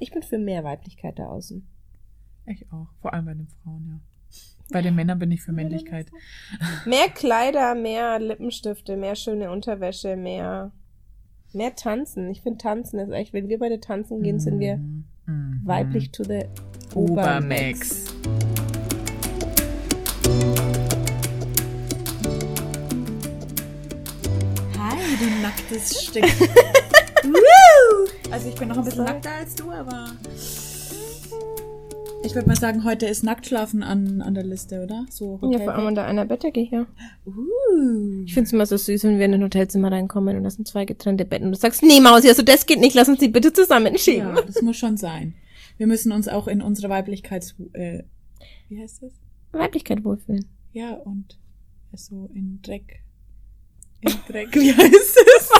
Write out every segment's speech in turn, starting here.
Ich bin für mehr Weiblichkeit da außen. Ich auch. Vor allem bei den Frauen, ja. Bei den Männern bin ich für Männlichkeit. Mehr Kleider, mehr Lippenstifte, mehr schöne Unterwäsche, mehr, mehr Tanzen. Ich finde Tanzen ist echt, wenn wir beide tanzen gehen, sind wir Mhm. weiblich to the Obermax. Obermax. Hi, du nacktes Stück. Also ich bin noch ein bisschen nackter als du, aber ich würde mal sagen, heute ist Nacktschlafen an, an der Liste, oder? So Ja, vor allem unter einer Bettdecke hier. Uh. Ich finde es immer so süß, wenn wir in ein Hotelzimmer reinkommen und das sind zwei getrennte Betten und du sagst, nee, Mausi, also das geht nicht, lass uns die bitte zusammenschieben. Ja, das muss schon sein. Wir müssen uns auch in unserer Weiblichkeit, äh, wie heißt das? Weiblichkeit wohlfühlen. Ja, und so in Dreck. In Dreck, wie heißt es?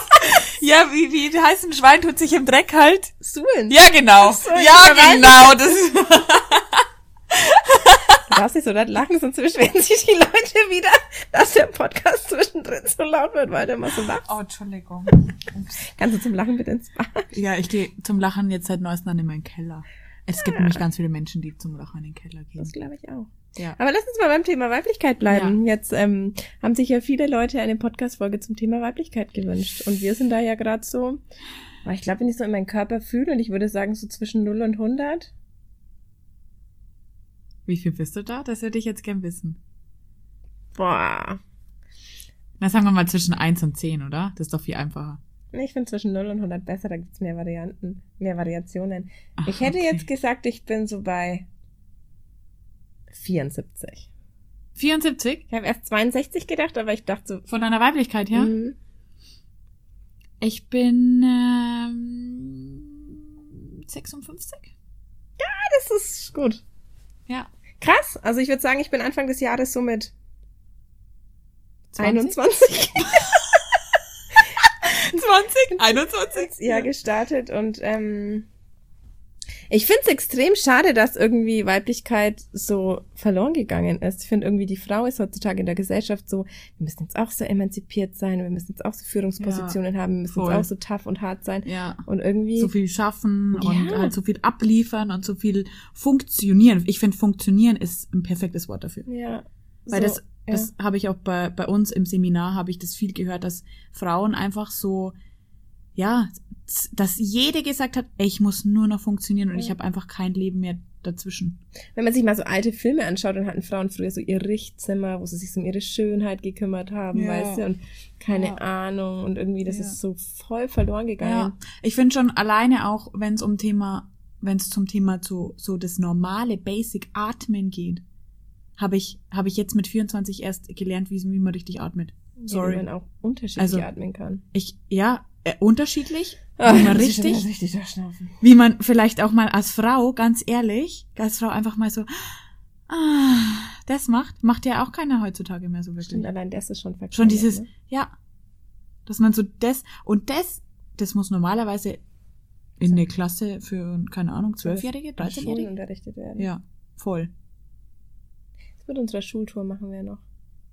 Ja, wie, wie heißt ein Schwein tut sich im Dreck halt? Suhlen. Ja, genau. so, ja, genau. Das Du darfst nicht so laut lachen, sonst beschweren sich die Leute wieder, dass der Podcast zwischendrin so laut wird, weil du immer so lachst. oh, Entschuldigung. Kannst du zum Lachen bitte ins Bad? Ja, ich gehe zum Lachen jetzt seit neuestem in meinen Keller. Es gibt nämlich ganz viele Menschen, die zum Lachen in den Keller gehen. Das glaube ich auch. Ja. Aber lass uns mal beim Thema Weiblichkeit bleiben. Jetzt ähm, haben sich ja viele Leute eine Podcast-Folge zum Thema Weiblichkeit gewünscht. Und wir sind da ja gerade so, ich glaube, wenn ich so in meinen Körper fühle, und ich würde sagen so zwischen 0 und 100, Wie viel bist du da? Das würde ich jetzt gern wissen. boah, Na, sagen wir mal zwischen 1 und 10, oder? Das ist doch viel einfacher. ich finde zwischen 0 und 100 besser, da gibt's mehr Varianten, mehr Variationen. Ach, ich hätte okay. jetzt gesagt, ich bin so bei 74. 74? Ich habe erst 62 gedacht, aber ich dachte so, Von deiner Weiblichkeit her? mhm. Ich bin ähm, 56. das ist gut. Ja. Krass. Also ich würde sagen, ich bin Anfang des Jahres so mit 20? 21 20? 21? ja gestartet und ähm, ich finde es extrem schade, dass irgendwie Weiblichkeit so verloren gegangen ist. Ich finde irgendwie, die Frau ist heutzutage in der Gesellschaft so, wir müssen jetzt auch so emanzipiert sein, wir müssen jetzt auch so Führungspositionen haben, wir müssen voll. jetzt auch so tough und hart sein. Ja. Und irgendwie, So viel schaffen und Ja. halt so viel abliefern und so viel funktionieren. Ich finde, funktionieren ist ein perfektes Wort dafür. ja. Weil so, das, das habe ich auch bei, bei uns im Seminar, habe ich das viel gehört, dass Frauen einfach so, ja, dass jede gesagt hat, ey, ich muss nur noch funktionieren und Ja. ich habe einfach kein Leben mehr dazwischen. Wenn man sich mal so alte Filme anschaut, dann hatten Frauen früher so ihr Richtzimmer, wo sie sich um ihre Schönheit gekümmert haben, Ja. weißt du, und keine Ja. Ahnung und irgendwie, das Ja. ist so voll verloren gegangen. Ja, ich finde schon alleine auch, wenn es um Thema, wenn es zum Thema so, so das normale Basic Atmen geht, habe ich, habe ich jetzt mit 24 erst gelernt, wie, wie man richtig atmet. Sorry. Wie man auch unterschiedlich Also- atmen kann. Ich, ja, äh, unterschiedlich, Ah, wie man richtig, richtig wie man vielleicht auch mal als Frau, ganz ehrlich, als Frau einfach mal so, ah, das macht, macht ja auch keiner heutzutage mehr so wirklich. Stimmt, allein das ist schon verkehrt. Schon dieses, Ne? ja, dass man so das, und das, das muss normalerweise in eine Klasse für, keine Ahnung, Zwölfjährige, In 13-Jährige? Schulen unterrichtet werden. Ja, voll. Das mit unserer Schultour machen wir noch.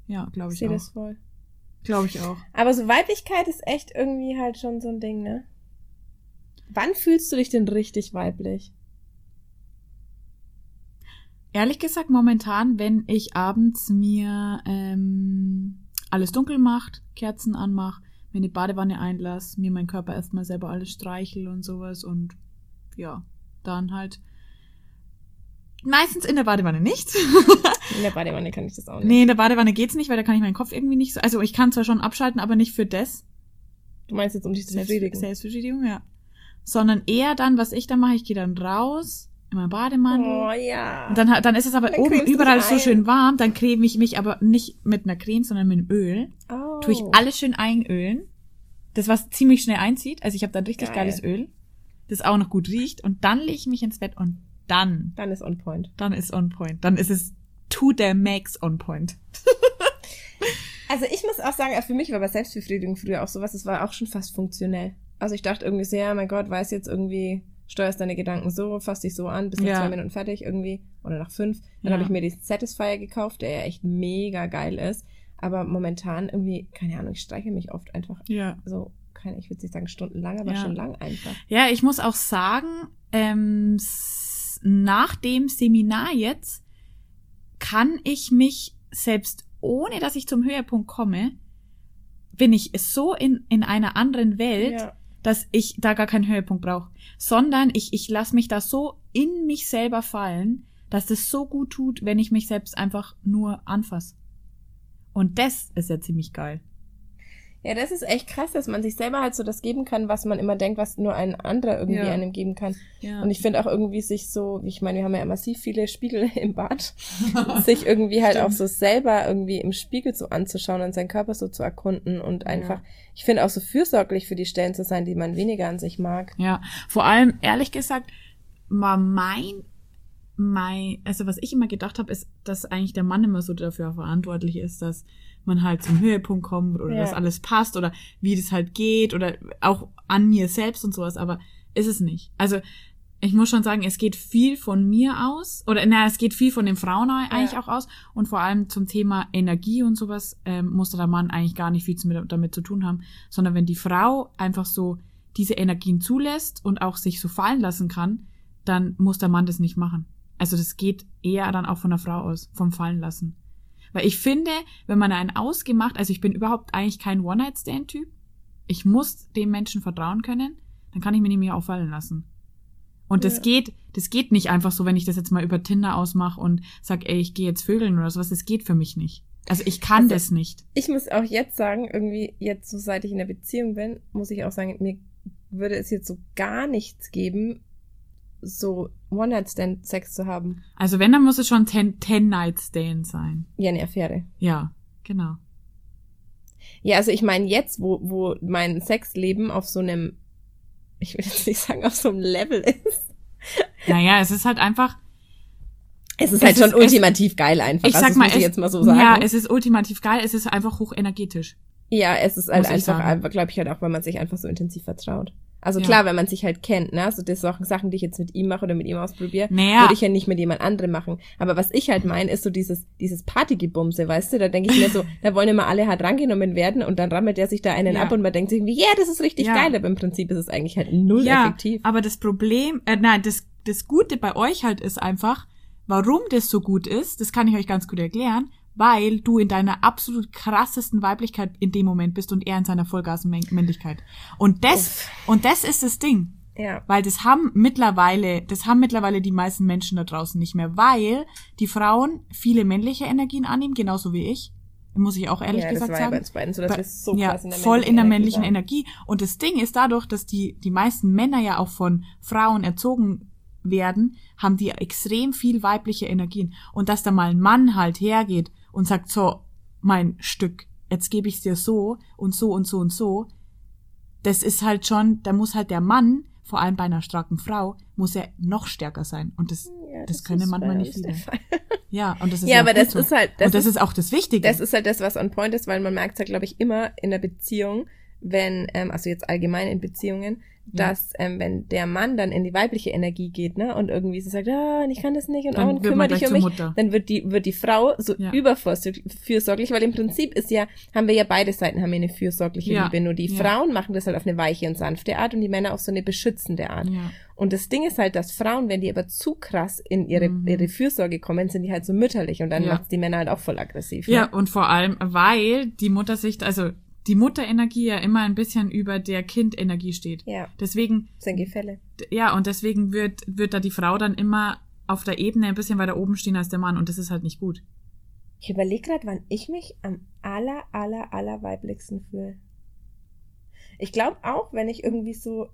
Ja, glaube Ich ich sehe das voll. Glaube ich auch. Aber so Weiblichkeit ist echt irgendwie halt schon so ein Ding, ne? Wann fühlst du dich denn richtig weiblich? Ehrlich gesagt, momentan, wenn ich abends mir ähm, alles dunkel macht, Kerzen anmach, mir eine Badewanne einlass, mir meinen Körper erstmal selber alles streichel und sowas und ja, dann halt meistens in der Badewanne nicht. In der Badewanne kann ich das auch nicht. nee, in der Badewanne geht's nicht, weil da kann ich meinen Kopf irgendwie nicht so, also ich kann zwar schon abschalten, aber nicht für das. Du meinst jetzt um dich zu befriedigen? Selbstbefriedigung, ja. Sondern eher dann, was ich dann mache, ich gehe dann raus in meinen Bademantel. Oh ja. Und dann, dann ist es aber Dann oben überall so schön warm, dann creme ich mich aber nicht mit einer Creme, sondern mit einem Öl. oh. Tue ich alles schön einölen. Das, was ziemlich schnell einzieht. Also ich habe dann richtig Geil. geiles Öl, das auch noch gut riecht. Und dann lege ich mich ins Bett und dann, Dann ist on point. dann ist on point. Dann ist es to the max on point. Also ich muss auch sagen, für mich war bei Selbstbefriedigung früher auch sowas, es war auch schon fast funktionell. Also ich dachte irgendwie sehr, mein Gott, weiß jetzt irgendwie, steuerst deine Gedanken so, fass dich so an, bist nach Ja. zwei Minuten fertig irgendwie oder nach fünf. Dann Ja. habe ich mir diesen Satisfier gekauft, der ja echt mega geil ist. Aber momentan irgendwie, keine Ahnung, ich streiche mich oft einfach Ja. so keine, ich würde nicht sagen stundenlang, aber Ja. schon lang einfach. Ja, ich muss auch sagen, ähm, nach dem Seminar jetzt kann ich mich selbst ohne, dass ich zum Höhepunkt komme, bin ich so in, in einer anderen Welt, Ja. dass ich da gar keinen Höhepunkt brauche, sondern ich, ich lasse mich da so in mich selber fallen, dass das so gut tut, wenn ich mich selbst einfach nur anfasse. Und das ist ja ziemlich geil. Ja, das ist echt krass, dass man sich selber halt so das geben kann, was man immer denkt, was nur ein anderer irgendwie Ja. einem geben kann. Ja. Und ich finde auch irgendwie sich so, ich meine, wir haben ja massiv viele Spiegel im Bad, sich irgendwie halt Stimmt. auch so selber irgendwie im Spiegel so anzuschauen und seinen Körper so zu erkunden und einfach, ich finde auch so fürsorglich für die Stellen zu sein, die man weniger an sich mag. Ja, vor allem, ehrlich gesagt, war mein, mein, also was ich immer gedacht habe, ist, dass eigentlich der Mann immer so dafür verantwortlich ist, dass man halt zum Höhepunkt kommt oder Ja. dass alles passt oder wie das halt geht oder auch an mir selbst und sowas, aber ist es nicht. Also ich muss schon sagen, es geht viel von mir aus oder na, es geht viel von den Frauen eigentlich auch aus und vor allem zum Thema Energie und sowas ähm, musste der Mann eigentlich gar nicht viel zu, damit zu tun haben, sondern wenn die Frau einfach so diese Energien zulässt und auch sich so fallen lassen kann, dann muss der Mann das nicht machen. Also das geht eher dann auch von der Frau aus, vom Fallen lassen. Weil ich finde, wenn man einen ausgemacht, also ich bin überhaupt eigentlich kein One-Night-Stand-Typ, ich muss dem Menschen vertrauen können, dann kann ich mir nämlich auch fallen lassen. Und das Ja. geht, das geht nicht einfach so, wenn ich das jetzt mal über Tinder ausmache und sag, ey, ich gehe jetzt vögeln oder sowas, das geht für mich nicht. Also ich kann Also- das nicht. Ich muss auch jetzt sagen, irgendwie jetzt, so seit ich in der Beziehung bin, muss ich auch sagen, mir würde es jetzt so gar nichts geben, so One-Night-Stand-Sex zu haben. Also wenn, dann muss es schon Ten, Ten Night Stand sein. Ja, eine Affäre. Ja, genau. Ja, also ich meine jetzt, wo, wo mein Sexleben auf so einem, ich will jetzt nicht sagen, auf so einem Level ist. Naja, es ist halt einfach, Es ist Es halt ist- schon es- ultimativ geil einfach. ich also sag mal, muss ich es, jetzt mal so sagen. ja, es ist ultimativ geil, es ist einfach hochenergetisch. Ja, es ist halt einfach, einfach glaube ich halt auch, weil man sich einfach so intensiv vertraut. Also Ja. klar, wenn man sich halt kennt, ne, also das Sachen, Sachen, die ich jetzt mit ihm mache oder mit ihm ausprobiere, Naja. würde ich ja nicht mit jemand anderem machen. Aber was ich halt meine, ist so dieses, dieses Partygebumse, weißt du, da denke ich mir so, da wollen immer alle hart rangenommen werden und dann rammelt der sich da einen Ja. ab und man denkt sich irgendwie, ja, das ist richtig Ja. geil, aber im Prinzip ist es eigentlich halt null ja, effektiv. aber das Problem, äh, nein, das, das Gute bei euch halt ist einfach, warum das so gut ist, das kann ich euch ganz gut erklären, weil du in deiner absolut krassesten Weiblichkeit in dem Moment bist und er in seiner Vollgasmännlichkeit. Und das, und das ist das Ding. Ja. Weil das haben mittlerweile, das haben mittlerweile die meisten Menschen da draußen nicht mehr, weil die Frauen viele männliche Energien annehmen, genauso wie ich. Muss ich auch ehrlich ja, das gesagt war ja sagen. bei uns beiden so, dass Bei- wir so ja, krass in der voll in der männlichen waren. Energie. Und das Ding ist dadurch, dass die, die meisten Männer ja auch von Frauen erzogen werden, haben die extrem viel weibliche Energien. Und dass da mal ein Mann halt hergeht und sagt, so, mein Stück, jetzt gebe ich dir so und so und so und so, das ist halt schon, da muss halt der Mann, vor allem bei einer starken Frau, muss er noch stärker sein. Und das, Ja, das können ist manchmal nicht viele. Ja, und das ist Ja, aber das so. ist halt, das und das ist, ist auch das Wichtige. das ist halt das, was on point ist, weil man merkt halt, glaube ich, immer in der Beziehung, wenn, ähm, also jetzt allgemein in Beziehungen. Dass ähm, wenn der Mann dann in die weibliche Energie geht, ne, und irgendwie so sagt, ah, ich kann das nicht und, Dann oh, kümmere dich um mich, Mutter. dann wird die wird die Frau so Ja. überfürsorglich, weil im Prinzip ist ja, haben wir ja beide Seiten haben wir eine fürsorgliche Ja. Liebe, nur die Ja. Frauen machen das halt auf eine weiche und sanfte Art und die Männer auf so eine beschützende Art. ja. Und das Ding ist halt, dass Frauen, wenn die aber zu krass in ihre, Mhm. ihre Fürsorge kommen, sind die halt so mütterlich und dann Ja. macht's die Männer halt auch voll aggressiv. Ja, Ne? und vor allem, weil die Muttersicht, also die Mutterenergie ja immer ein bisschen über der Kindenergie steht. Ja, Deswegen, das sind Gefälle. ja, und deswegen wird, wird da die Frau dann immer auf der Ebene ein bisschen weiter oben stehen als der Mann und das ist halt nicht gut. Ich überlege gerade, wann ich mich am aller, aller, aller weiblichsten fühle. Ich glaube auch, wenn ich irgendwie so,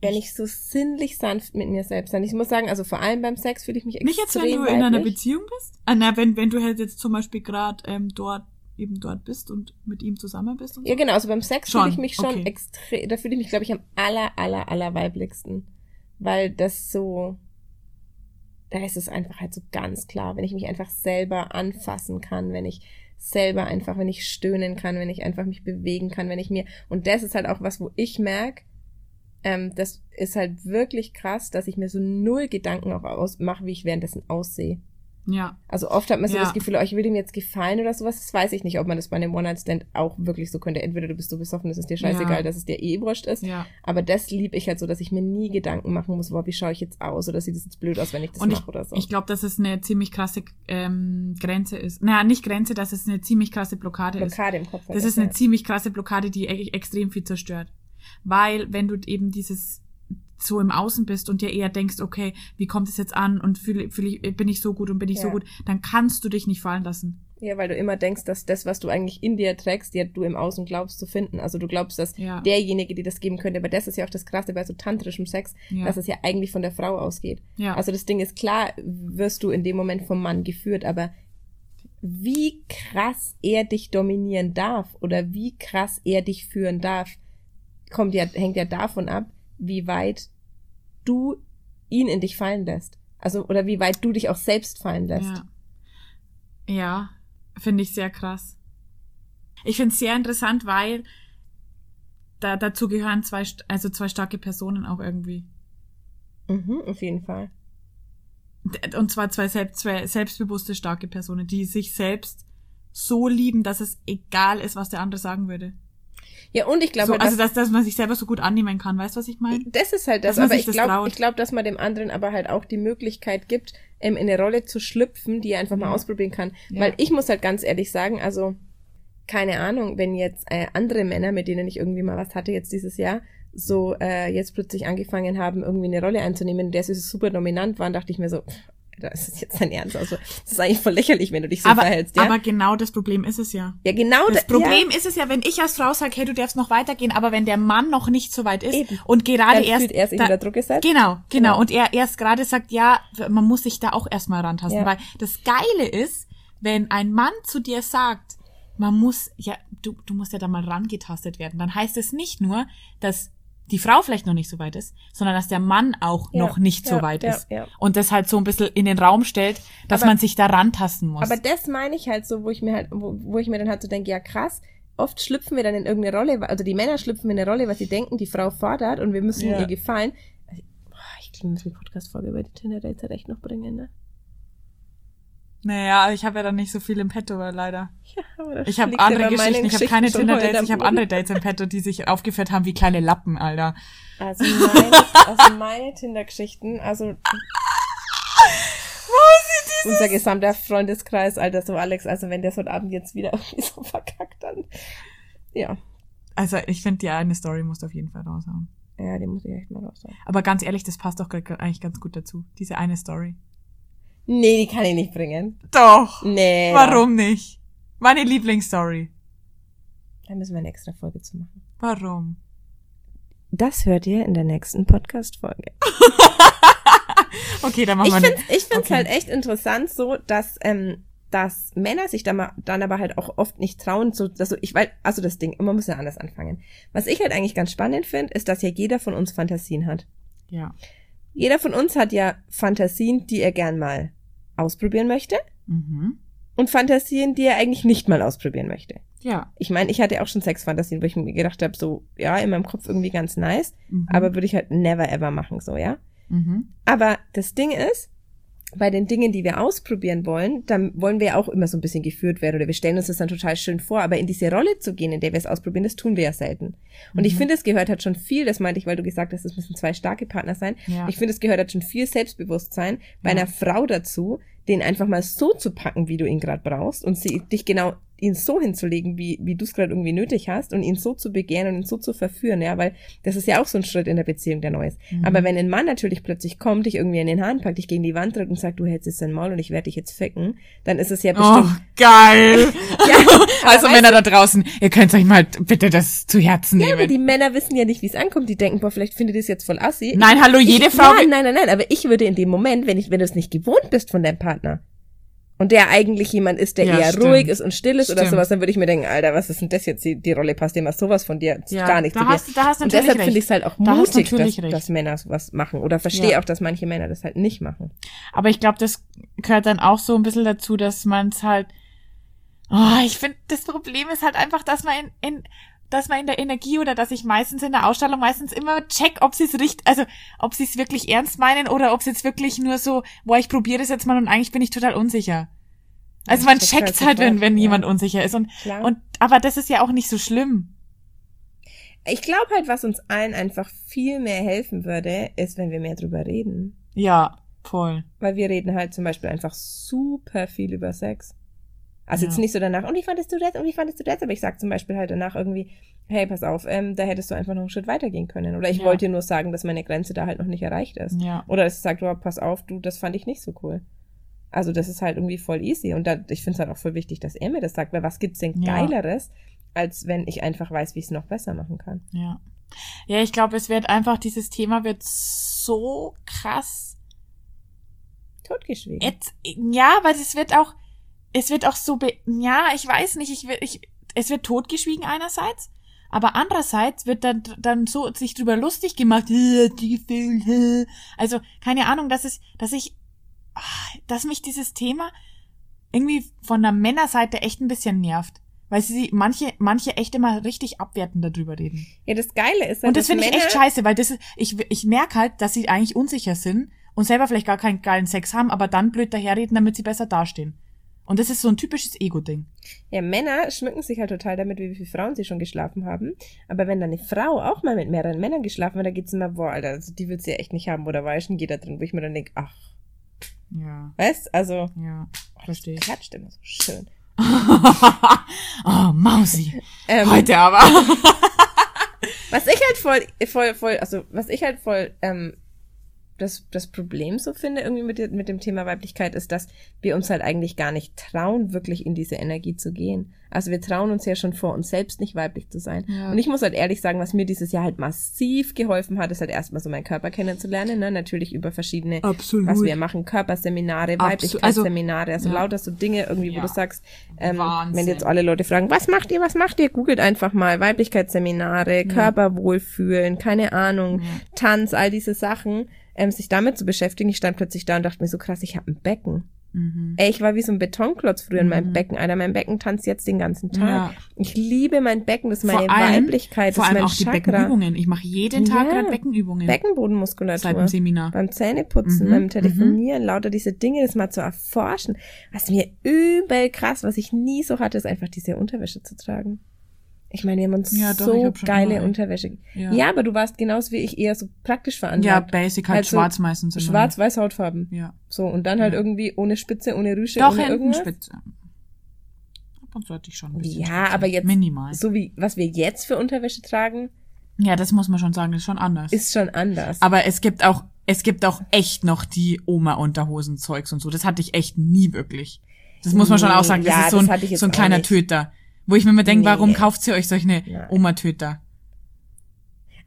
wenn ich so sinnlich sanft mit mir selbst bin. Ich muss sagen, also vor allem beim Sex fühle ich mich extrem Nicht jetzt, wenn du in einer weiblich. Beziehung bist? Ah, na, wenn, wenn du halt jetzt zum Beispiel gerade ähm, dort eben dort bist und mit ihm zusammen bist und so. Ja, genau, also beim Sex fühle ich mich schon okay. extrem, da fühle ich mich, glaube ich, am aller, aller, aller weiblichsten. Weil das so, da ist es einfach halt so ganz klar, wenn ich mich einfach selber anfassen kann, wenn ich selber einfach, wenn ich stöhnen kann, wenn ich einfach mich bewegen kann, wenn ich mir, und das ist halt auch was, wo ich merke, ähm, das ist halt wirklich krass, dass ich mir so null Gedanken auch ausmache, wie ich währenddessen aussehe. Ja. Also oft hat man so Ja. das Gefühl, oh, ich will ihm jetzt gefallen oder sowas. Das weiß ich nicht, ob man das bei einem One-Night-Stand auch wirklich so könnte. Entweder du bist so besoffen, es ist dir scheißegal, Ja. dass es dir eh wurscht ist. Ja. Aber das lieb ich halt so, dass ich mir nie Gedanken machen muss, boah, wie schaue ich jetzt aus oder sieht es jetzt blöd aus, wenn ich das mache oder so. Ich glaube, dass es eine ziemlich krasse ähm, Grenze ist. Naja, nicht Grenze, dass es eine ziemlich krasse Blockade, ist. Blockade im Kopf. Das ist eine ziemlich krasse Blockade, die e extrem viel zerstört. Weil, wenn du eben dieses so im Außen bist und dir eher denkst, okay, wie kommt es jetzt an und fühle, fühle ich, bin ich so gut und bin ich so Ja. gut, dann kannst du dich nicht fallen lassen. Ja, weil du immer denkst, dass das, was du eigentlich in dir trägst, ja du im Außen glaubst zu finden. Also du glaubst, dass Ja. derjenige dir das geben könnte. Aber das ist ja auch das Krasse bei so tantrischem Sex, Ja. dass es ja eigentlich von der Frau ausgeht. Ja. Also das Ding ist klar, wirst du in dem Moment vom Mann geführt, aber wie krass er dich dominieren darf oder wie krass er dich führen darf, kommt ja, hängt ja davon ab, wie weit du ihn in dich fallen lässt. Also, oder wie weit du dich auch selbst fallen lässt. Ja, ja finde ich sehr krass. Ich finde es sehr interessant, weil da dazu gehören zwei, also zwei starke Personen auch irgendwie. Mhm, auf jeden Fall. Und zwar zwei, selbst, zwei selbstbewusste, starke Personen, die sich selbst so lieben, dass es egal ist, was der andere sagen würde. Ja, und ich glaube, So, halt, also, dass, dass, man sich selber so gut annehmen kann. Weißt du, was ich meine? das ist halt das, dass aber ich glaube, ich glaube, dass man dem anderen aber halt auch die Möglichkeit gibt, ähm, in eine Rolle zu schlüpfen, die er einfach mal Ja. ausprobieren kann. Ja. Weil ich muss halt ganz ehrlich sagen, also keine Ahnung, wenn jetzt äh, andere Männer, mit denen ich irgendwie mal was hatte jetzt dieses Jahr, so äh, jetzt plötzlich angefangen haben, irgendwie eine Rolle einzunehmen, in der so super dominant waren, dachte ich mir so, Alter, ist das jetzt dein Ernst? Also, das ist eigentlich voll lächerlich, wenn du dich so aber, verhältst, ja? aber genau das Problem ist es ja. ja, genau Das da- Problem ja, ist es ja, wenn ich als Frau sage, hey, du darfst noch weitergehen, aber wenn der Mann noch nicht so weit ist Eben. und gerade dann erst fühlt er sich da- unter Druck gesetzt. Genau, genau. Genau. Und er erst gerade sagt, ja, man muss sich da auch erstmal rantasten. Ja. Weil das Geile ist, wenn ein Mann zu dir sagt, man muss, ja, du, du musst ja da mal rangetastet werden, dann heißt es nicht nur, dass die Frau vielleicht noch nicht so weit ist, sondern dass der Mann auch Ja, noch nicht so ja, weit ja, ist. Und das halt so ein bisschen in den Raum stellt, dass Aber- man sich da rantasten muss. Aber das meine ich halt so, wo ich mir halt, wo, wo ich mir dann halt so denke, ja krass, oft schlüpfen wir dann in irgendeine Rolle, also die Männer schlüpfen in eine Rolle, was sie denken, die Frau fordert und wir müssen ihr gefallen. Ich glaube, wir müssen die Podcast-Folge über die Tinder-Dates halt echt noch bringen, ne? Naja, ich habe ja dann nicht so viel im Petto, leider. Ja, aber Ich habe andere Geschichten, ich habe keine Tinder-Dates, ich habe andere Dates im Petto, die sich aufgeführt haben wie kleine Lappen, Alter. Also meine, also meine Tinder-Geschichten, also unser gesamter Freundeskreis, Alter, so Alex, also wenn der so heute Abend jetzt wieder irgendwie so verkackt, dann ja. Also ich finde, die eine Story musst du auf jeden Fall raushauen. Ja, den muss ich echt mal raus sagen. Aber ganz ehrlich, das passt doch eigentlich ganz gut dazu. Diese eine Story. Nee, die kann ich nicht bringen. Doch. Nee. Warum nicht? Meine Lieblingsstory. Da müssen wir eine extra Folge zu machen. Warum? Das hört ihr in der nächsten Podcast-Folge. Okay, dann machen Ich wir finde eine. ich find's Okay. halt echt interessant so, dass, ähm, dass Männer sich dann, mal, dann aber halt auch oft nicht trauen, so, dass so, ich weiß, also das Ding, man muss ja anders anfangen. Was ich halt eigentlich ganz spannend finde, ist, dass ja jeder von uns Fantasien hat. Ja. Jeder von uns hat ja Fantasien, die er gern mal ausprobieren möchte Mhm. und Fantasien, die er eigentlich nicht mal ausprobieren möchte. Ja. Ich meine, ich hatte auch schon Sexfantasien, wo ich mir gedacht habe, so, ja, in meinem Kopf irgendwie ganz nice, Mhm. aber würde ich halt never ever machen, so, ja. Mhm. Aber das Ding ist, bei den Dingen, die wir ausprobieren wollen, dann wollen wir auch immer so ein bisschen geführt werden oder wir stellen uns das dann total schön vor, aber in diese Rolle zu gehen, in der wir es ausprobieren, das tun wir ja selten. Und ich Mhm. finde, es gehört halt schon viel, das meinte ich, weil du gesagt hast, es müssen zwei starke Partner sein. Ja. Ich finde, es gehört halt schon viel Selbstbewusstsein bei Ja. einer Frau dazu, den einfach mal so zu packen, wie du ihn gerade brauchst und sie, dich genau ihn so hinzulegen, wie, wie du es gerade irgendwie nötig hast und ihn so zu begehren und ihn so zu verführen, ja, weil das ist ja auch so ein Schritt in der Beziehung, der neu ist. Mhm. Aber wenn ein Mann natürlich plötzlich kommt, dich irgendwie in den Haaren packt, dich gegen die Wand drückt und sagt, du hältst jetzt dein Maul und ich werde dich jetzt ficken, dann ist es ja Oh, bestimmt. geil. Ja, also Männer da draußen, ihr könnt euch mal bitte das zu Herzen Ja, aber nehmen. die Männer wissen ja nicht, wie es ankommt. Die denken, boah, vielleicht findet ihr es jetzt voll assi. Nein, hallo, jede ich, Frau. Nein, nein, nein, nein. Aber ich würde in dem Moment, wenn ich, wenn du es nicht gewohnt bist von deinem Partner und der eigentlich jemand ist, der Ja, eher stimmt. ruhig ist und still ist oder Stimmt. sowas, dann würde ich mir denken, Alter, was ist denn das jetzt? Die, die Rolle passt immer sowas von dir Ja, gar nicht da zu hast da hast und deshalb finde ich es halt auch Da mutig, dass, dass Männer sowas machen. Oder verstehe Ja. auch, dass manche Männer das halt nicht machen. Aber ich glaube, das gehört dann auch so ein bisschen dazu, dass man es halt. Oh, ich finde, das Problem ist halt einfach, dass man in, in dass man in der Energie oder dass ich meistens in der Ausstellung meistens immer check, ob sie es richtig, also ob sie es wirklich ernst meinen oder ob es jetzt wirklich nur so, boah, ich probiere das jetzt mal und eigentlich bin ich total unsicher. Also man checkt halt, wenn, wenn jemand unsicher ist. Und, Klar. und, aber das ist ja auch nicht so schlimm. Ich glaube halt, was uns allen einfach viel mehr helfen würde, ist, wenn wir mehr drüber reden. Ja, voll. Weil wir reden halt zum Beispiel einfach super viel über Sex. Also Ja. jetzt nicht so danach, und wie fandest du das, und wie fandest du das, aber ich sag zum Beispiel halt danach irgendwie, hey, pass auf, ähm, da hättest du einfach noch einen Schritt weitergehen können. Oder ich Ja. wollte dir nur sagen, dass meine Grenze da halt noch nicht erreicht ist. Ja. Oder es sagt, oh, pass auf, du, das fand ich nicht so cool. Also das ist halt irgendwie voll easy. Und da, ich finde es halt auch voll wichtig, dass er mir das sagt, weil was gibt's denn. Geileres, als wenn ich einfach weiß, wie ich es noch besser machen kann. Ja. Ja, ich glaube, es wird einfach, dieses Thema wird so krass Totgeschwiegen. Jetzt, ja, weil es wird auch, es wird auch so, be ja, ich weiß nicht, ich will, ich, es wird totgeschwiegen einerseits, aber andererseits wird dann, dann so sich drüber lustig gemacht, "Äh, die äh." also keine Ahnung, dass es, dass ich, ah, dass mich dieses Thema irgendwie von der Männerseite echt ein bisschen nervt. Weil sie manche, manche echt immer richtig abwertend darüber reden. Ja, das Geile ist Und das finde ich echt scheiße, weil das ist, ich, ich merke halt, dass sie eigentlich unsicher sind und selber vielleicht gar keinen geilen Sex haben, aber dann blöd daherreden, damit sie besser dastehen. Und das ist so ein typisches Ego-Ding. Ja, Männer schmücken sich halt total damit, wie viele Frauen sie schon geschlafen haben. Aber wenn dann eine Frau auch mal mit mehreren Männern geschlafen hat, da geht's immer, boah, Alter, also die will sie ja echt nicht haben. Oder ja schon jeder drin, wo ich mir dann denke, ach, Ja, weißt, also, ja, verstehe ich. klatscht immer so schön. oh, Mausi. Ähm, Heute aber. Was ich halt voll, voll, voll, also was ich halt voll ähm, das, das Problem so finde irgendwie mit, mit dem Thema Weiblichkeit ist, dass wir uns halt eigentlich gar nicht trauen, wirklich in diese Energie zu gehen. Also wir trauen uns ja schon vor, uns selbst nicht weiblich zu sein. Ja. Und ich muss halt ehrlich sagen, was mir dieses Jahr halt massiv geholfen hat, ist halt erstmal so meinen Körper kennenzulernen, ne? natürlich über verschiedene Absolut. was wir machen, Körperseminare. Weiblichkeitsseminare, also, ja. lauter so Dinge irgendwie, wo Ja. du sagst, ähm, Wahnsinn. wenn jetzt alle Leute fragen, was macht ihr, was macht ihr, googelt einfach mal Weiblichkeitsseminare, Körperwohlfühlen, keine Ahnung. Tanz, all diese Sachen, ähm, sich damit zu beschäftigen. Ich stand plötzlich da und dachte mir so krass, ich habe ein Becken. Mhm. Ey, ich war wie so ein Betonklotz früher in meinem Mhm. Becken, Alter. Mein Becken tanzt jetzt den ganzen Tag. Ja. Ich liebe mein Becken, das ist meine vor allem, Weiblichkeit, vor das ist allem mein auch die Chakra. Beckenübungen. Ich mache jeden Tag Ja. gerade Beckenübungen. Beckenbodenmuskulatur. Seit dem Seminar. beim Zähneputzen, Mhm, beim Telefonieren, lauter diese Dinge, das mal zu erforschen. Was mir übel krass, was ich nie so hatte, ist einfach diese Unterwäsche zu tragen. Ich meine, wir haben uns Ja, doch, so geile immer- Unterwäsche. Ja. Ja. aber du warst genauso wie ich eher so praktisch Ja, veranlagt. basic halt Also, schwarz meistens. immer. Schwarz-weiß Hautfarben. Ja. So, und dann halt Ja. irgendwie ohne Spitze, ohne Rüsche, Doch, ohne irgendwas. Hintenspitze. Ab und zu hatte ich schon ein bisschen Ja, Spitze. aber jetzt Minimal. so wie, was wir jetzt für Unterwäsche tragen, Ja, das muss man schon sagen, ist schon anders. ist schon anders. aber es gibt auch, es gibt auch echt noch die Oma-Unterhosen-Zeugs und so. Das hatte ich echt nie wirklich. Das muss man schon auch sagen. Das Ja, ist so das ein, hatte ich jetzt so ein kleiner. Töter. Wo ich mir immer denke, Nee. warum kauft ihr euch solche Nein. Oma-Töter?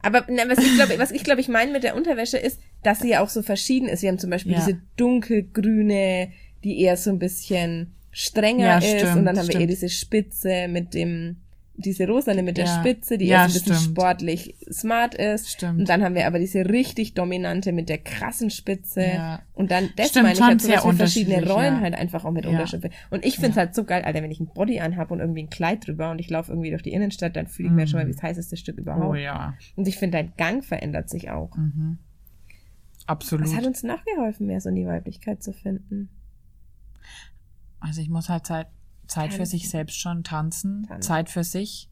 Aber na, was ich glaube, was ich glaube, ich meine mit der Unterwäsche ist, dass sie ja auch so verschieden ist. Wir haben zum Beispiel Ja. diese dunkelgrüne, die eher so ein bisschen strenger Ja, ist, stimmt, und dann haben wir eher stimmt. diese Spitze mit dem, diese rosane mit der Ja. Spitze, die Ja, eher so ein bisschen stimmt. sportlich smart ist. Stimmt. Und dann haben wir aber diese richtig dominante mit der krassen Spitze. Ja. Und dann, das Stimmt, meine ich halt so, dass wir verschiedene Rollen halt einfach auch mit Ja. Unterschied. Und ich find's Ja. halt so geil, Alter, wenn ich ein Body anhab und irgendwie ein Kleid drüber und ich laufe irgendwie durch die Innenstadt, dann fühle ich mir Mhm. schon mal wie das heißeste Stück überhaupt. Oh ja. Und ich finde, dein Gang verändert sich auch. Mhm. Absolut. Was hat uns nachgeholfen, mehr so in die Weiblichkeit zu finden? Also ich muss halt Zeit, Zeit für Tanzen. sich selbst schon tanzen, Tanzen. Zeit für sich.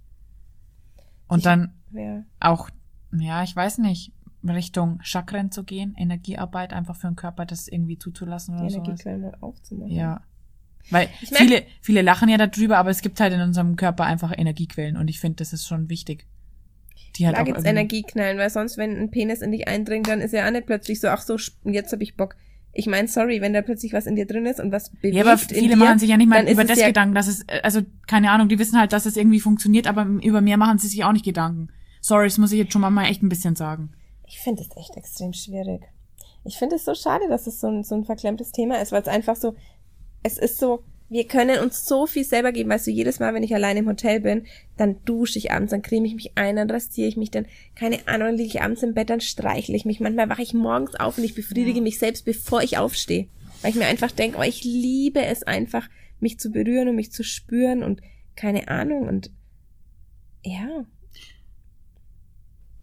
Und Ich- dann Ja. auch, ja, ich weiß nicht, Richtung Chakren zu gehen, Energiearbeit einfach für den Körper das irgendwie zuzulassen oder sowas. Energiequellen mal aufzumachen. Ja. Weil Ich viele, viele lachen ja darüber, aber es gibt halt in unserem Körper einfach Energiequellen und ich finde, das ist schon wichtig. Die halt Klar auch gibt's Energieknallen, weil sonst, wenn ein Penis in dich eindringt, dann ist ja auch nicht plötzlich so, ach so, jetzt hab ich Bock. Ich meine, sorry, wenn da plötzlich was in dir drin ist und was bewegt Ja, aber in viele dir, machen sich ja nicht mal über das ja, Gedanken, dass es, äh, also keine Ahnung, die wissen halt, dass es irgendwie funktioniert, aber über mehr machen sie sich auch nicht Gedanken. Sorry, das muss ich jetzt schon mal echt ein bisschen sagen. Ich finde es echt extrem schwierig. Ich finde es so schade, dass es so ein, so ein verklemmtes Thema ist, weil es einfach so, es ist so, wir können uns so viel selber geben, weißt du, jedes Mal, wenn ich allein im Hotel bin, dann dusche ich abends, dann creme ich mich ein, dann rasiere ich mich, dann, keine Ahnung, dann liege ich abends im Bett, dann streichle ich mich. Manchmal wache ich morgens auf und ich befriedige mich selbst, bevor ich aufstehe. Weil ich mir einfach denke, oh, ich liebe es einfach, mich zu berühren und mich zu spüren und keine Ahnung und ja,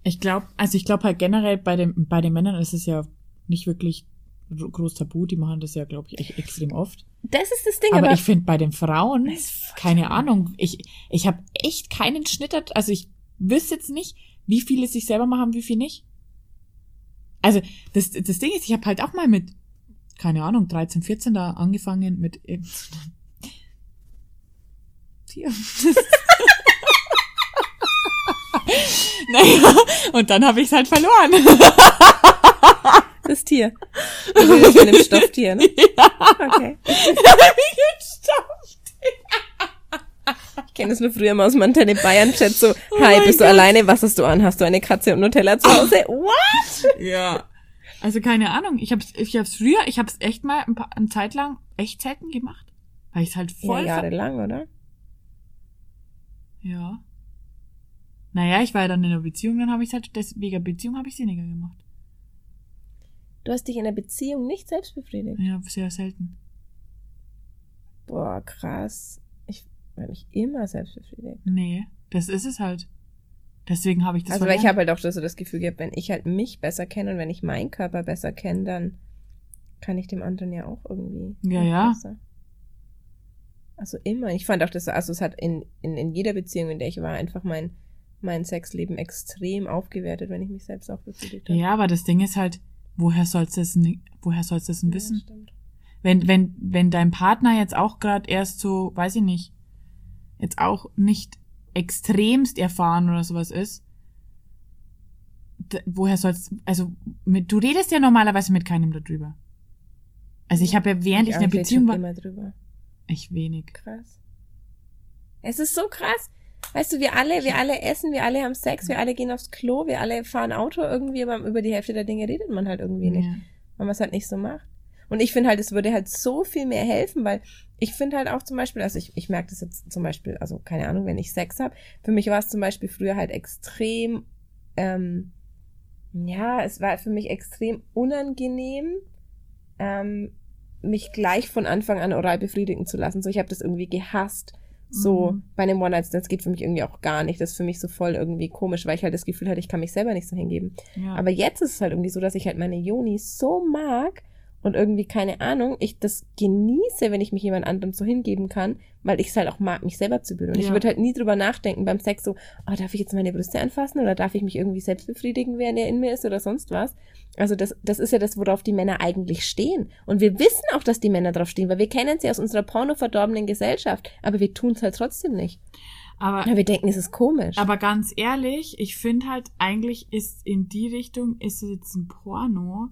Ich glaube, also ich glaube halt generell bei dem, bei den Männern ist es ja nicht wirklich groß tabu, die machen das ja, glaube ich, extrem oft. Das ist das Ding, Aber, aber, ich finde bei den Frauen, keine. Ahnung, ich, ich habe echt keinen Schnitter, also ich wüsste jetzt nicht, wie viele sich selber machen, wie viel nicht. Also das, das Ding ist, ich habe halt auch mal mit, keine Ahnung, 13, 14 da angefangen mit irgendeinem Tier. naja, und dann habe ich es halt verloren. das Tier. Du redest von dem Stofftier, ne? Okay. Ich kenne das nur früher mal aus meinem Antenne Bayern Chat so, hi, mein bist du Gott. alleine? Was hast du an? Hast du eine Katze und Nutella zu Hause? What? Ja. Also keine Ahnung. Ich hab's, ich hab's früher, ich hab's echt mal ein paar, eine Zeit lang echt selten gemacht. Weil ich halt Ja, voll. ver- jahrelang, oder? ja. Naja, ich war ja dann in einer Beziehung, dann habe ich halt, des, wegen Beziehung habe ich weniger gemacht. Du hast dich in der Beziehung nicht selbst befriedigt. Ja, sehr selten. Boah, krass. Ich war mich immer selbst befriedigt. Nee, das ist es halt. Deswegen habe ich das also, weil ich habe halt auch so das Gefühl gehabt, wenn ich halt mich besser kenne und wenn ich meinen Körper besser kenne, dann kann ich dem anderen ja auch irgendwie. Ja, ja. Besser. Also immer. Ich fand auch, dass also es hat in, in, in jeder Beziehung, in der ich war, einfach mein, mein Sexleben extrem aufgewertet, wenn ich mich selbst auch befriedigt habe. Ja, aber das Ding ist halt, woher sollst du das, denn- woher sollst du das denn Ja, wissen? stimmt. wenn, wenn, wenn dein Partner jetzt auch gerade erst so, weiß ich nicht, jetzt auch nicht extremst erfahren oder sowas ist, woher sollst, also mit, du redest ja normalerweise mit keinem darüber. Also ich habe ja während ich, in auch, einer red Beziehung war, immer drüber. ich wenig. Krass. Es ist so krass. Weißt du, wir alle, wir alle essen, wir alle haben Sex, wir alle gehen aufs Klo, wir alle fahren Auto irgendwie, aber über die Hälfte der Dinge redet man halt irgendwie nicht, Ja. weil man es halt nicht so macht. Und ich finde halt, es würde halt so viel mehr helfen, weil ich finde halt auch zum Beispiel, also ich, ich merke das jetzt zum Beispiel, also keine Ahnung, wenn ich Sex habe, für mich war es zum Beispiel früher halt extrem, ähm, ja, es war für mich extrem unangenehm, ähm, mich gleich von Anfang an oral befriedigen zu lassen. So, ich habe das irgendwie gehasst. So, Mhm. bei einem One-Night-Stand, das geht für mich irgendwie auch gar nicht. Das ist für mich so voll irgendwie komisch, weil ich halt das Gefühl hatte, ich kann mich selber nicht so hingeben. Ja. Aber jetzt ist es halt irgendwie so, dass ich halt meine Joni so mag und irgendwie, keine Ahnung, ich das genieße, wenn ich mich jemand anderem so hingeben kann, weil ich es halt auch mag, mich selber zu berühren. Ich Ja. würde halt nie drüber nachdenken beim Sex so, oh, darf ich jetzt meine Brüste anfassen oder darf ich mich irgendwie selbst befriedigen, während er in mir ist oder sonst was. Also das, das ist ja das, worauf die Männer eigentlich stehen. Und wir wissen auch, dass die Männer drauf stehen, weil wir kennen sie aus unserer pornoverdorbenen Gesellschaft. Aber wir tun es halt trotzdem nicht. aber, Ja, wir denken, es ist komisch. aber ganz ehrlich, ich finde halt, eigentlich ist in die Richtung, ist es jetzt ein Porno,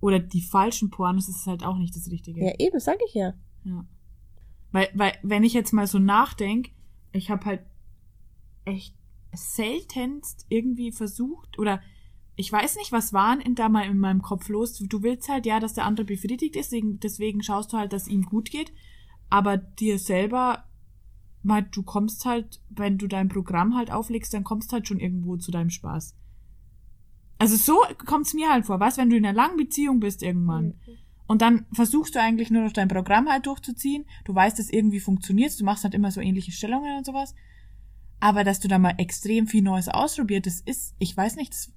oder die falschen Pornos ist halt auch nicht das Richtige. ja, eben, sag ich ja. Ja. Weil, weil, wenn ich jetzt mal so nachdenk, ich habe halt echt seltenst irgendwie versucht oder ich weiß nicht, was waren in da mal in meinem Kopf los. Du willst halt ja, dass der andere befriedigt ist, deswegen, deswegen schaust du halt, dass ihm gut geht, aber dir selber mal, du kommst halt, wenn du dein Programm halt auflegst, dann kommst halt schon irgendwo zu deinem Spaß. Also so kommt's mir halt vor, was, wenn du in einer langen Beziehung bist irgendwann. Und dann versuchst du eigentlich nur noch dein Programm halt durchzuziehen. Du weißt, dass irgendwie funktioniert. Du machst halt immer so ähnliche Stellungen und sowas. Aber dass du da mal extrem viel Neues ausprobiert, das ist, ich weiß nicht, das,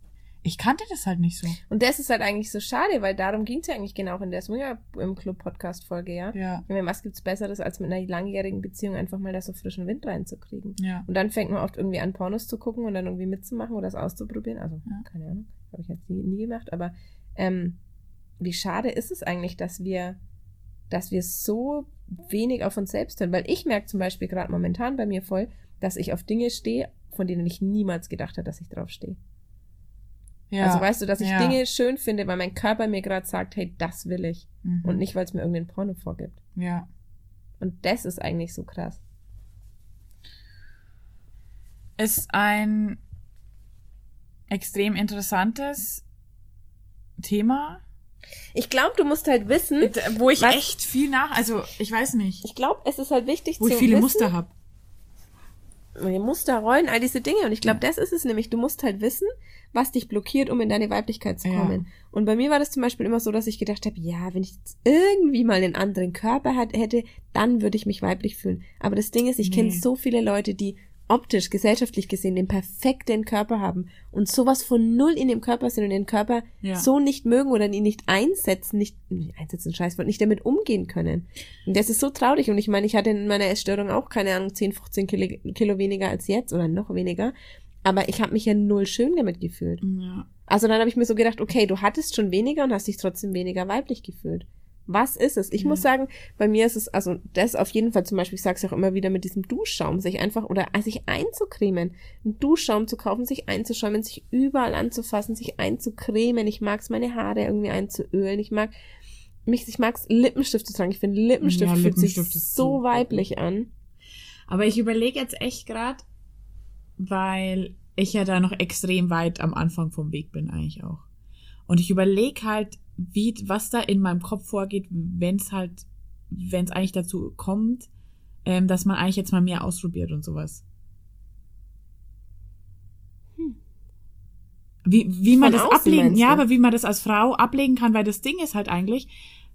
ich kannte das halt nicht so. Und das ist halt eigentlich so schade, weil darum ging es ja eigentlich genau in der Swinger im Club Podcast Folge, ja. Ja, Ich meine, was gibt's Besseres, als mit einer langjährigen Beziehung einfach mal da so frischen Wind reinzukriegen? ja. Und dann fängt man oft irgendwie an, Pornos zu gucken und dann irgendwie mitzumachen oder das auszuprobieren. Also, Ja. keine Ahnung, habe ich jetzt nie, nie gemacht, aber ähm, wie schade ist es eigentlich, dass wir, dass wir so wenig auf uns selbst hören? Weil ich merke zum Beispiel gerade momentan bei mir voll, dass ich auf Dinge stehe, von denen ich niemals gedacht habe, dass ich drauf stehe. Ja. Also weißt du, dass ich ja. Dinge schön finde, weil mein Körper mir gerade sagt, hey, das will ich. Mhm. Und nicht, weil es mir irgendein Porno vorgibt. Ja. Und das ist eigentlich so krass. Ist ein extrem interessantes Thema, Ich glaube, du musst halt wissen, wo ich echt viel nach, also ich weiß nicht, ich glaube, es ist halt wichtig wo zu ich viele wissen, Muster hab. Muster, Rollen, all diese Dinge. Und ich glaube, das ist es nämlich. Du musst halt wissen, was dich blockiert, um in deine Weiblichkeit zu Ja. kommen. Und bei mir war das zum Beispiel immer so, dass ich gedacht habe, ja, wenn ich jetzt irgendwie mal einen anderen Körper hat, hätte, dann würde ich mich weiblich fühlen. Aber das Ding ist, ich kenne Nee. so viele Leute, die optisch, gesellschaftlich gesehen den perfekten Körper haben und sowas von null in dem Körper sind und den Körper Ja. so nicht mögen oder ihn nicht einsetzen, nicht, nicht einsetzen, Scheißwort, nicht damit umgehen können. Und das ist so traurig. Und ich meine, ich hatte in meiner Essstörung auch, keine Ahnung, 10, 15 Kilo, Kilo weniger als jetzt oder noch weniger. Aber ich habe mich ja null schön damit gefühlt. Ja. Also dann habe ich mir so gedacht, okay, du hattest schon weniger und hast dich trotzdem weniger weiblich gefühlt. Was ist es? Ich Ja. muss sagen, bei mir ist es, also das auf jeden Fall zum Beispiel, ich sage es auch immer wieder mit diesem Duschschaum, sich einfach oder sich einzucremen, einen Duschschaum zu kaufen, sich einzuschäumen, sich überall anzufassen, sich einzucremen. Ich mag es, meine Haare irgendwie einzuölen. Ich mag mich, ich mag es, Lippenstift zu tragen. Ich finde, Lippenstift Ja, fühlt Lippenstift sich ist so super weiblich an. Aber ich überlege jetzt echt gerade, weil ich ja da noch extrem weit am Anfang vom Weg bin eigentlich auch. Und ich überlege halt, wie, was da in meinem Kopf vorgeht, wenn es halt, wenn es eigentlich dazu kommt, ähm, dass man eigentlich jetzt mal mehr ausprobiert und sowas. Hm. Wie, wie man Von das ablegen, ja, aber wie man das als Frau ablegen kann, weil das Ding ist halt eigentlich,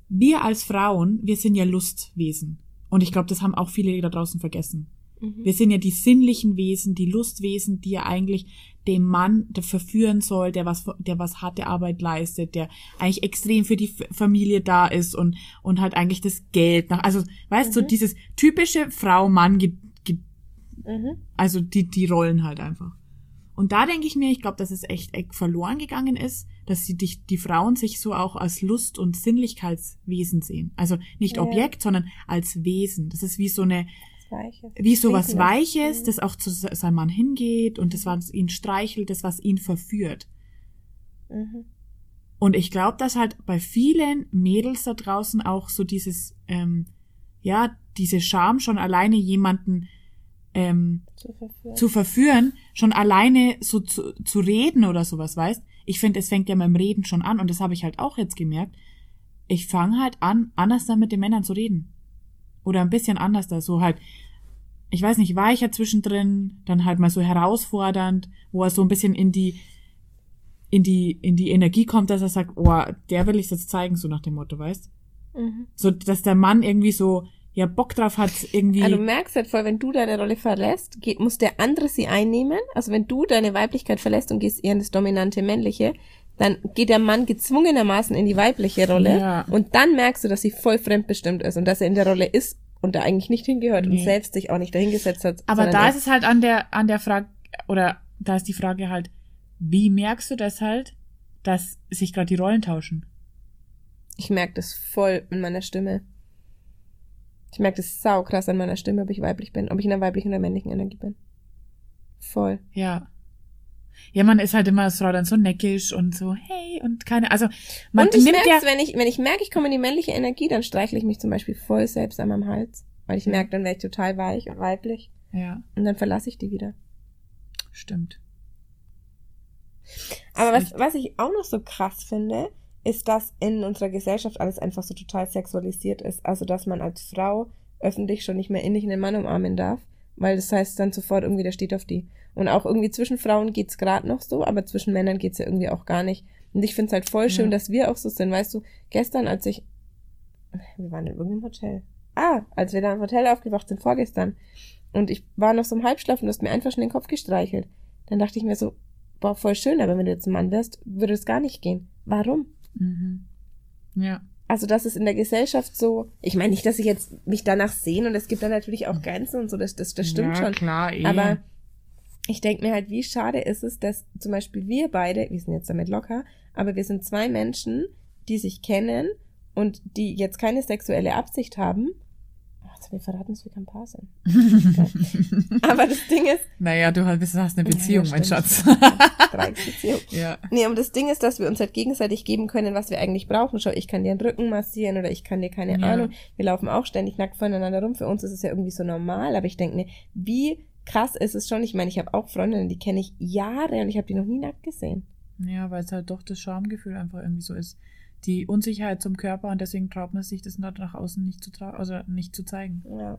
wir als Frauen, wir sind ja Lustwesen. Und ich glaube, das haben auch viele da draußen vergessen. Mhm. Wir sind ja die sinnlichen Wesen, die Lustwesen, die ja eigentlich dem Mann der verführen soll, der was, der was harte Arbeit leistet, der eigentlich extrem für die Familie da ist und, und halt eigentlich das Geld nach, also, weißt du, Mhm. dieses typische Frau-Mann, ge- Mhm. also die, die Rollen halt einfach. Und da denke ich mir, ich glaube, dass es echt, echt verloren gegangen ist, dass sie die, die Frauen sich so auch als Lust- und Sinnlichkeitswesen sehen. Also nicht Ja. Objekt, sondern als Wesen. Das ist wie so eine, Das Weiche. wie so was Trinken lassen. Weiches, Mhm. das auch zu se- seinem Mann hingeht und das, was ihn streichelt, das, was ihn verführt. Mhm. Und ich glaube, dass halt bei vielen Mädels da draußen auch so dieses, ähm, ja, diese Scham schon alleine jemanden ähm, Zu verführen. zu verführen, schon alleine so zu, zu reden oder sowas, weißt? Ich finde, es fängt ja beim Reden schon an und das habe ich halt auch jetzt gemerkt. Ich fange halt an, anders dann mit den Männern zu reden. Oder ein bisschen anders da, so halt, ich weiß nicht, weicher zwischendrin, dann halt mal so herausfordernd, wo er so ein bisschen in die, in die, in die Energie kommt, dass er sagt, oh, der will ich jetzt zeigen, so nach dem Motto, weißt? Mhm. So, dass der Mann irgendwie so, ja, Bock drauf hat, irgendwie. Also du merkst halt voll, wenn du deine Rolle verlässt, geht, muss der andere sie einnehmen. Also wenn du deine Weiblichkeit verlässt und gehst eher in das dominante männliche, dann geht der Mann gezwungenermaßen in die weibliche Rolle. Ja. Und dann merkst du, dass sie voll fremdbestimmt ist und dass er in der Rolle ist und da eigentlich nicht hingehört und Nee. selbst sich auch nicht dahingesetzt hat. Aber da ist es halt an der, an der Frage, oder da ist die Frage halt, wie merkst du das halt, dass sich gerade die Rollen tauschen? ich merke das voll in meiner Stimme. Ich merke das saukrass an meiner Stimme, ob ich weiblich bin, ob ich in der weiblichen oder männlichen Energie bin. Voll. Ja. Ja, man ist halt immer als Frau dann so neckisch und so, hey, und keine, also man und ich nimmt merke ja, wenn ich, wenn ich merke, ich komme in die männliche Energie, dann streichle ich mich zum Beispiel voll selbst an meinem Hals. Weil ich merke, dann wäre ich total weich und weiblich. ja, Und dann verlasse ich die wieder. stimmt. Aber was, was ich auch noch so krass finde, ist, dass in unserer Gesellschaft alles einfach so total sexualisiert ist. Also, dass man als Frau öffentlich schon nicht mehr innig einen Mann umarmen darf, weil das heißt dann sofort irgendwie, der steht auf die. Und auch irgendwie zwischen Frauen geht's gerade noch so, aber zwischen Männern geht's ja irgendwie auch gar nicht. Und ich find's halt voll schön, Ja. dass wir auch so sind. Weißt du, gestern, als ich, wir waren in irgendeinem Hotel. Ah, als wir da im Hotel aufgewacht sind, vorgestern. Und ich war noch so im Halbschlaf und du hast mir einfach schon den Kopf gestreichelt. Dann dachte ich mir so, boah, voll schön, aber wenn du jetzt ein Mann wärst, würde es gar nicht gehen. Warum? Mhm. Ja. Also, das ist in der Gesellschaft so, ich meine nicht, dass ich jetzt mich danach sehne und es gibt da natürlich auch Grenzen und so, das, das, das stimmt ja, schon. klar, eh. Aber ich denke mir halt, wie schade ist es, dass zum Beispiel wir beide, wir sind jetzt damit locker, aber wir sind zwei Menschen, die sich kennen und die jetzt keine sexuelle Absicht haben. Oh, jetzt haben wir verraten, dass wir kein Paar sind. Aber das Ding ist, naja, du hast hast eine Beziehung, Ja, mein. Schatz. Dreiecksbeziehung. ja. Nee, aber das Ding ist, dass wir uns halt gegenseitig geben können, was wir eigentlich brauchen. Schau, ich kann dir den Rücken massieren oder ich kann dir keine Ja. Ahnung. Wir laufen auch ständig nackt voneinander rum. Für uns ist es ja irgendwie so normal, aber ich denke mir, wie krass ist es schon. Ich meine, ich habe auch Freundinnen, die kenne ich Jahre und ich habe die noch nie nackt gesehen. Ja, weil es halt doch das Schamgefühl einfach irgendwie so ist. Die Unsicherheit zum Körper und deswegen traut man sich das nach außen nicht zu tra also nicht zu zeigen. Ja.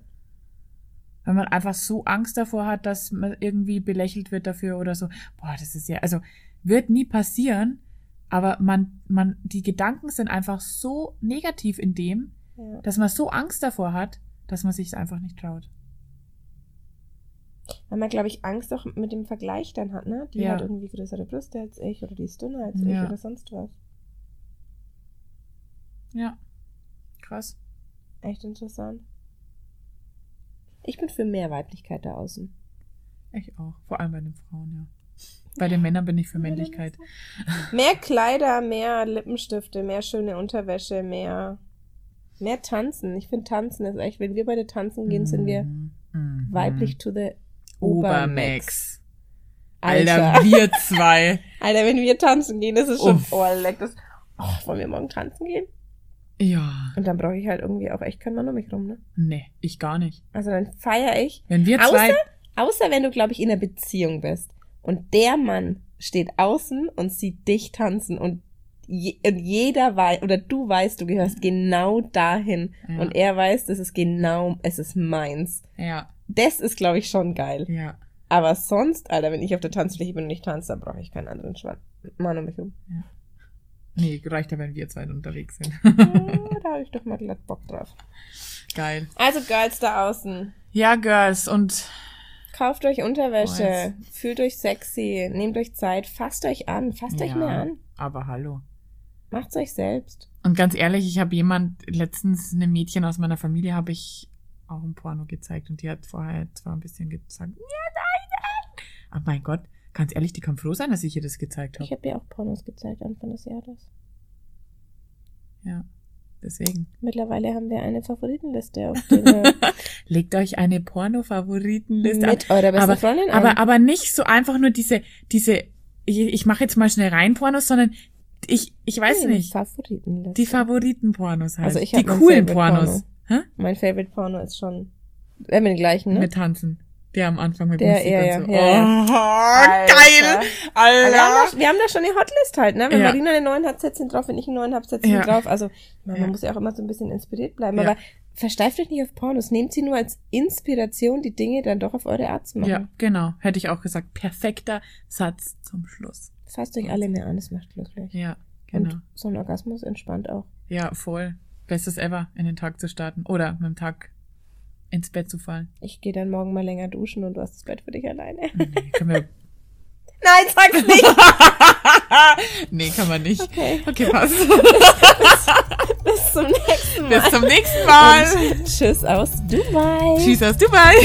Wenn man einfach so Angst davor hat, dass man irgendwie belächelt wird dafür oder so. Boah, das ist ja, also wird nie passieren, aber man, man, die Gedanken sind einfach so negativ in dem, ja. dass man so Angst davor hat, dass man sich es einfach nicht traut. Weil man, glaube ich, Angst auch mit dem Vergleich dann hat, ne? Die Ja. hat irgendwie größere Brüste als ich oder die ist dünner als Ja. ich oder sonst was. Ja. Krass. Echt interessant. Ich bin für mehr Weiblichkeit da außen. Ich auch. Vor allem bei den Frauen, ja. Bei den Männern bin ich für Männlichkeit. Mehr Kleider, mehr Lippenstifte, mehr schöne Unterwäsche, mehr, mehr Tanzen. Ich finde Tanzen ist echt, wenn wir beide tanzen gehen, sind wir Mhm. Mhm. weiblich to the Obermax. Alter. Alter, wir zwei. Alter, wenn wir tanzen gehen, das ist schon, Uff. oh, leck, das, oh, wollen wir morgen tanzen gehen? Ja. Und dann brauche ich halt irgendwie auch echt keinen Mann um mich rum, ne? Nee, ich gar nicht. Also dann feiere ich. Wenn wir Außer, zwei. außer wenn du, glaube ich, in einer Beziehung bist und der Mann steht außen und sieht dich tanzen und, je, und jeder weiß, oder du weißt, du gehörst genau dahin Ja. und er weiß, das ist genau, es ist meins. Ja, Das ist, glaube ich, schon geil. ja. Aber sonst, Alter, wenn ich auf der Tanzfläche bin und nicht tanze, dann brauche ich keinen anderen Schwan Mann um mich rum. Nee, reicht ja, wenn wir zwei unterwegs sind. Oh, da habe ich doch mal glatt Bock drauf. Geil. Also, Girls da außen. Ja, Girls, und Kauft euch Unterwäsche, Oh, fühlt euch sexy, nehmt euch Zeit, fasst euch an, fasst euch Ja. mehr an, aber hallo. macht's euch selbst. Und ganz ehrlich, ich habe jemand, letztens einem Mädchen aus meiner Familie, habe ich auch ein Porno gezeigt und die hat vorher zwar ein bisschen gesagt, ja, nein, nein. Aber mein Gott, ganz ehrlich, die kann froh sein, dass ich ihr das gezeigt Ich habe. habe ihr auch Pornos gezeigt Anfang des Jahres. Ja, deswegen. Mittlerweile haben wir eine Favoritenliste auf wir Legt euch eine Porno-Favoritenliste an. mit eurer besten aber, Freundin aber, ein. aber nicht so einfach nur diese, diese, ich, ich mache jetzt mal schnell rein Pornos, sondern ich, ich weiß Nein, nicht, Favoritenliste. die Favoriten-Pornos halt. Also ich die coolen Pornos. Hä? mein Favorite Porno ist schon äh, mit den gleichen, ne? Mit Tanzen. Der am Anfang mit Der, Musik ja, und ja, so. ja, ja. Oh, Alter. geil! Aber wir, haben Alter! da, wir haben da schon eine Hotlist halt, ne? Wenn Ja. Marina einen neuen hat, setzt ihn drauf, wenn ich einen neuen habe, setzt ihn Ja. drauf. Also man, man Ja. muss ja auch immer so ein bisschen inspiriert bleiben. Ja. Aber versteift euch nicht auf Pornos. Nehmt sie nur als Inspiration, die Dinge dann doch auf eure Art zu machen. Ja, genau. Hätte ich auch gesagt. Perfekter Satz zum Schluss. Fasst euch alle mehr an, das macht glücklich. Ja, genau. Und so ein Orgasmus entspannt auch. Ja, voll. Bestes ever, in den Tag zu starten. Oder mit dem Tag ins Bett zu fallen. Ich gehe dann morgen mal länger duschen und du hast das Bett für dich alleine. Nee, können wir. Nein, sag's nicht! nee, kann man nicht. Okay, Okay, passt. bis zum nächsten Mal. Bis zum nächsten Mal. Und tschüss aus Dubai. Tschüss aus Dubai.